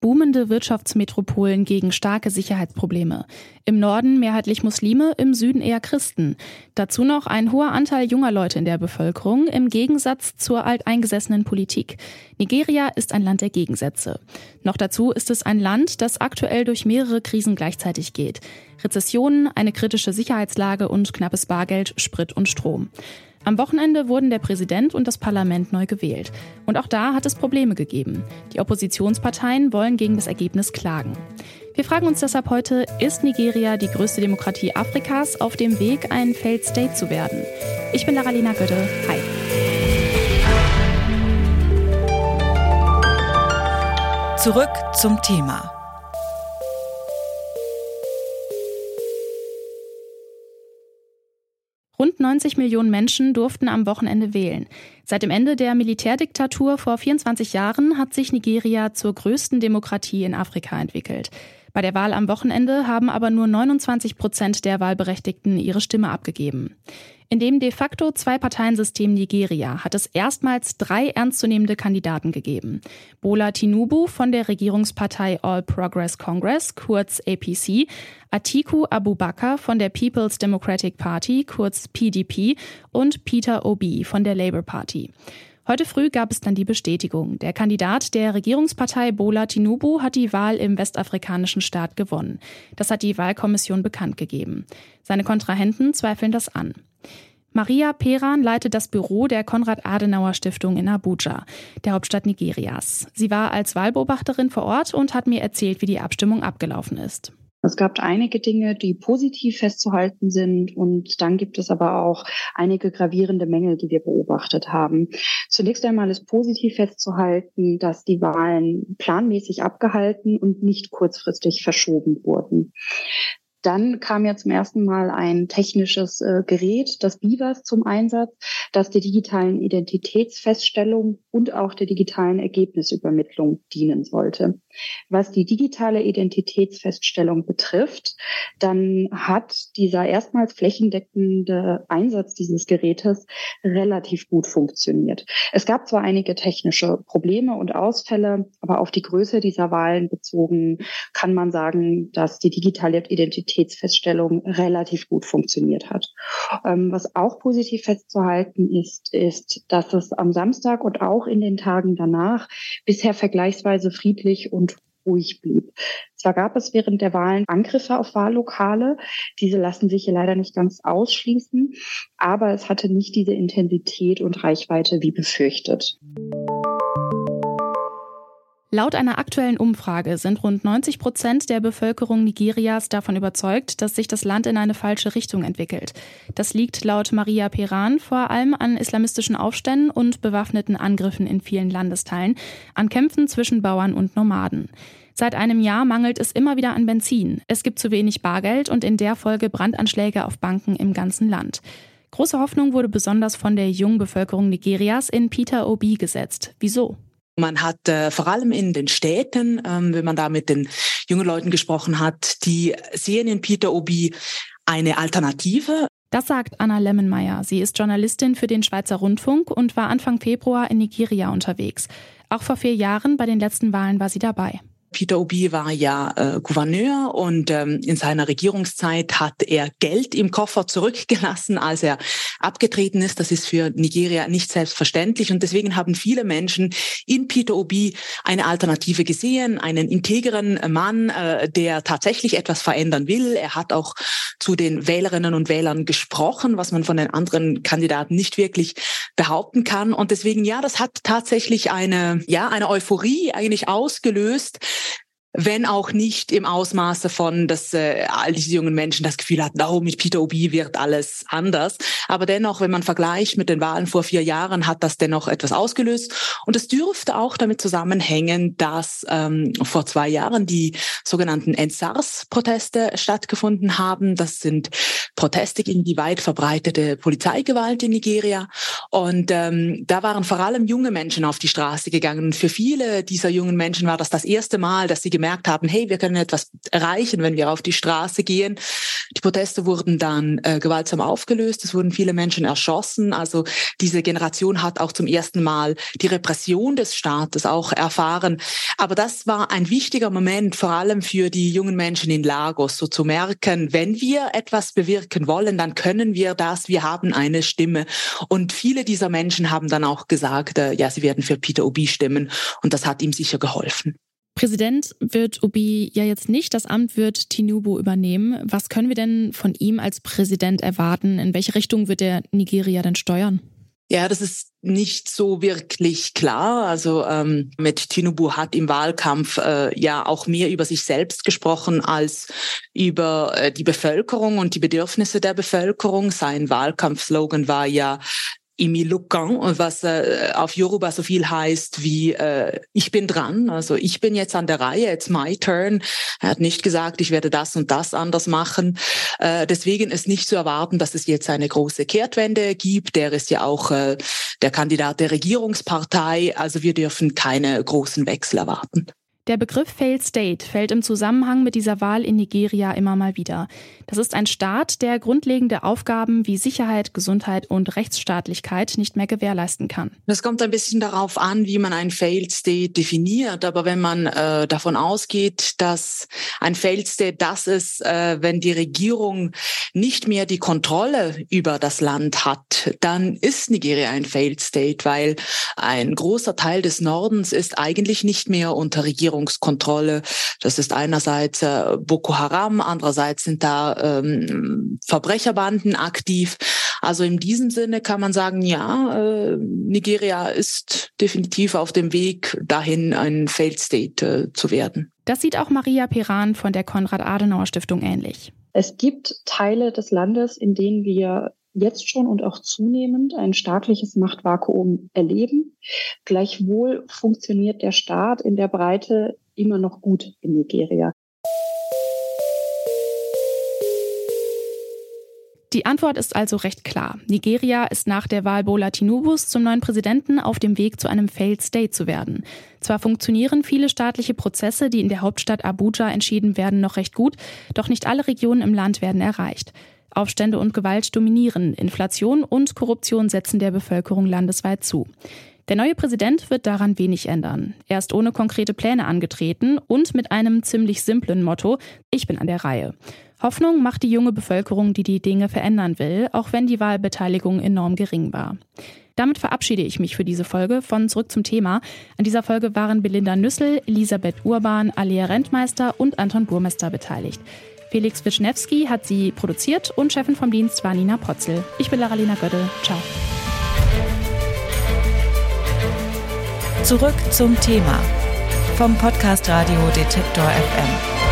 Boomende Wirtschaftsmetropolen gegen starke Sicherheitsprobleme. Im Norden mehrheitlich Muslime, im Süden eher Christen. Dazu noch ein hoher Anteil junger Leute in der Bevölkerung im Gegensatz zur alteingesessenen Politik. Nigeria ist ein Land der Gegensätze. Noch dazu ist es ein Land, das aktuell durch mehrere Krisen gleichzeitig geht. Rezessionen, eine kritische Sicherheitslage und knappes Bargeld, Sprit und Strom. Am Wochenende wurden der Präsident und das Parlament neu gewählt. Und auch da hat es Probleme gegeben. Die Oppositionsparteien wollen gegen das Ergebnis klagen. Wir fragen uns deshalb heute, ist Nigeria die größte Demokratie Afrikas auf dem Weg, ein Failed State zu werden? Ich bin Laralina Götte. Hi. Zurück zum Thema. Rund 90 Millionen Menschen durften am Wochenende wählen. Seit dem Ende der Militärdiktatur vor 24 Jahren hat sich Nigeria zur größten Demokratie in Afrika entwickelt. Bei der Wahl am Wochenende haben aber nur 29 Prozent der Wahlberechtigten ihre Stimme abgegeben. In dem de facto Zwei-Parteien-System Nigeria hat es erstmals drei ernstzunehmende Kandidaten gegeben. Bola Tinubu von der Regierungspartei All Progress Congress, kurz APC, Atiku Abubakar von der People's Democratic Party, kurz PDP, und Peter Obi von der Labour Party. Heute früh gab es dann die Bestätigung. Der Kandidat der Regierungspartei Bola Tinubu hat die Wahl im westafrikanischen Staat gewonnen. Das hat die Wahlkommission bekannt gegeben. Seine Kontrahenten zweifeln das an. Maria Peran leitet das Büro der Konrad-Adenauer-Stiftung in Abuja, der Hauptstadt Nigerias. Sie war als Wahlbeobachterin vor Ort und hat mir erzählt, wie die Abstimmung abgelaufen ist. Es gab einige Dinge, die positiv festzuhalten sind und dann gibt es aber auch einige gravierende Mängel, die wir beobachtet haben. Zunächst einmal ist positiv festzuhalten, dass die Wahlen planmäßig abgehalten und nicht kurzfristig verschoben wurden. Dann kam ja zum ersten Mal ein technisches äh, Gerät, das BIVAS, zum Einsatz, das der digitalen Identitätsfeststellung und auch der digitalen Ergebnisübermittlung dienen sollte. Was die digitale Identitätsfeststellung betrifft, dann hat dieser erstmals flächendeckende Einsatz dieses Gerätes relativ gut funktioniert. Es gab zwar einige technische Probleme und Ausfälle, aber auf die Größe dieser Wahlen bezogen kann man sagen, dass die digitale Identitätsfeststellung relativ gut funktioniert hat. Ähm, was auch positiv festzuhalten ist, ist, dass es am Samstag und auch in den Tagen danach bisher vergleichsweise friedlich und ruhig blieb. Zwar gab es während der Wahlen Angriffe auf Wahllokale, diese lassen sich hier leider nicht ganz ausschließen, aber es hatte nicht diese Intensität und Reichweite wie befürchtet. Laut einer aktuellen Umfrage sind rund 90 Prozent der Bevölkerung Nigerias davon überzeugt, dass sich das Land in eine falsche Richtung entwickelt. Das liegt laut Maria Peran vor allem an islamistischen Aufständen und bewaffneten Angriffen in vielen Landesteilen, an Kämpfen zwischen Bauern und Nomaden. Seit einem Jahr mangelt es immer wieder an Benzin. Es gibt zu wenig Bargeld und in der Folge Brandanschläge auf Banken im ganzen Land. Große Hoffnung wurde besonders von der jungen Bevölkerung Nigerias in Peter Obi gesetzt. Wieso? Man hat äh, vor allem in den Städten, ähm, wenn man da mit den jungen Leuten gesprochen hat, die sehen in Peter Obi eine Alternative. Das sagt Anna Lemmenmeier. Sie ist Journalistin für den Schweizer Rundfunk und war Anfang Februar in Nigeria unterwegs. Auch vor vier Jahren bei den letzten Wahlen war sie dabei. Peter Obi war ja äh, Gouverneur und ähm, in seiner Regierungszeit hat er Geld im Koffer zurückgelassen, als er abgetreten ist. Das ist für Nigeria nicht selbstverständlich und deswegen haben viele Menschen in Peter Obi eine Alternative gesehen, einen integren Mann, äh, der tatsächlich etwas verändern will. Er hat auch zu den Wählerinnen und Wählern gesprochen, was man von den anderen Kandidaten nicht wirklich behaupten kann und deswegen ja, das hat tatsächlich eine ja, eine Euphorie eigentlich ausgelöst wenn auch nicht im Ausmaße von, dass äh, all diese jungen Menschen das Gefühl hatten, oh, mit Peter Obi wird alles anders. Aber dennoch, wenn man vergleicht mit den Wahlen vor vier Jahren, hat das dennoch etwas ausgelöst. Und es dürfte auch damit zusammenhängen, dass ähm, vor zwei Jahren die sogenannten Endsars-Proteste stattgefunden haben. Das sind Proteste gegen die weit verbreitete Polizeigewalt in Nigeria. Und ähm, da waren vor allem junge Menschen auf die Straße gegangen. Und für viele dieser jungen Menschen war das das erste Mal, dass sie gemerkt haben, hey, wir können etwas erreichen, wenn wir auf die Straße gehen. Die Proteste wurden dann äh, gewaltsam aufgelöst, es wurden viele Menschen erschossen. Also diese Generation hat auch zum ersten Mal die Repression des Staates auch erfahren. Aber das war ein wichtiger Moment, vor allem für die jungen Menschen in Lagos, so zu merken, wenn wir etwas bewirken wollen, dann können wir das, wir haben eine Stimme. Und viele dieser Menschen haben dann auch gesagt, äh, ja, sie werden für Peter Obi stimmen. Und das hat ihm sicher geholfen. Präsident wird Obi ja jetzt nicht, das Amt wird Tinubu übernehmen. Was können wir denn von ihm als Präsident erwarten? In welche Richtung wird er Nigeria denn steuern? Ja, das ist nicht so wirklich klar. Also ähm, mit Tinubu hat im Wahlkampf äh, ja auch mehr über sich selbst gesprochen als über äh, die Bevölkerung und die Bedürfnisse der Bevölkerung. Sein Wahlkampfslogan war ja Imi Lukan, was äh, auf Yoruba so viel heißt wie äh, ich bin dran, also ich bin jetzt an der Reihe, it's my turn. Er hat nicht gesagt, ich werde das und das anders machen. Äh, deswegen ist nicht zu erwarten, dass es jetzt eine große Kehrtwende gibt. Der ist ja auch äh, der Kandidat der Regierungspartei, also wir dürfen keine großen Wechsel erwarten. Der Begriff Failed State fällt im Zusammenhang mit dieser Wahl in Nigeria immer mal wieder. Das ist ein Staat, der grundlegende Aufgaben wie Sicherheit, Gesundheit und Rechtsstaatlichkeit nicht mehr gewährleisten kann. Das kommt ein bisschen darauf an, wie man ein Failed State definiert. Aber wenn man äh, davon ausgeht, dass ein Failed State das ist, äh, wenn die Regierung nicht mehr die Kontrolle über das Land hat, dann ist Nigeria ein Failed State, weil ein großer Teil des Nordens ist eigentlich nicht mehr unter Regierung Regierungskontrolle. Das ist einerseits äh, Boko Haram, andererseits sind da ähm, Verbrecherbanden aktiv. Also in diesem Sinne kann man sagen, ja, äh, Nigeria ist definitiv auf dem Weg dahin, ein Failed State äh, zu werden. Das sieht auch Maria Peran von der Konrad-Adenauer-Stiftung ähnlich. Es gibt Teile des Landes, in denen wir jetzt schon und auch zunehmend ein staatliches Machtvakuum erleben. Gleichwohl funktioniert der Staat in der Breite immer noch gut in Nigeria. Die Antwort ist also recht klar. Nigeria ist nach der Wahl Bola Tinubus zum neuen Präsidenten auf dem Weg zu einem Failed State zu werden. Zwar funktionieren viele staatliche Prozesse, die in der Hauptstadt Abuja entschieden werden, noch recht gut, doch nicht alle Regionen im Land werden erreicht. Aufstände und Gewalt dominieren, Inflation und Korruption setzen der Bevölkerung landesweit zu. Der neue Präsident wird daran wenig ändern. Er ist ohne konkrete Pläne angetreten und mit einem ziemlich simplen Motto, ich bin an der Reihe. Hoffnung macht die junge Bevölkerung, die die Dinge verändern will, auch wenn die Wahlbeteiligung enorm gering war. Damit verabschiede ich mich für diese Folge von Zurück zum Thema. An dieser Folge waren Belinda Nüssel, Elisabeth Urban, Alia Rentmeister und Anton Burmester beteiligt. Felix Wischnewski hat sie produziert und Chefin vom Dienst war Nina Potzel. Ich bin Laralina Gödel. Ciao. Zurück zum Thema vom Podcast Radio Detektor FM.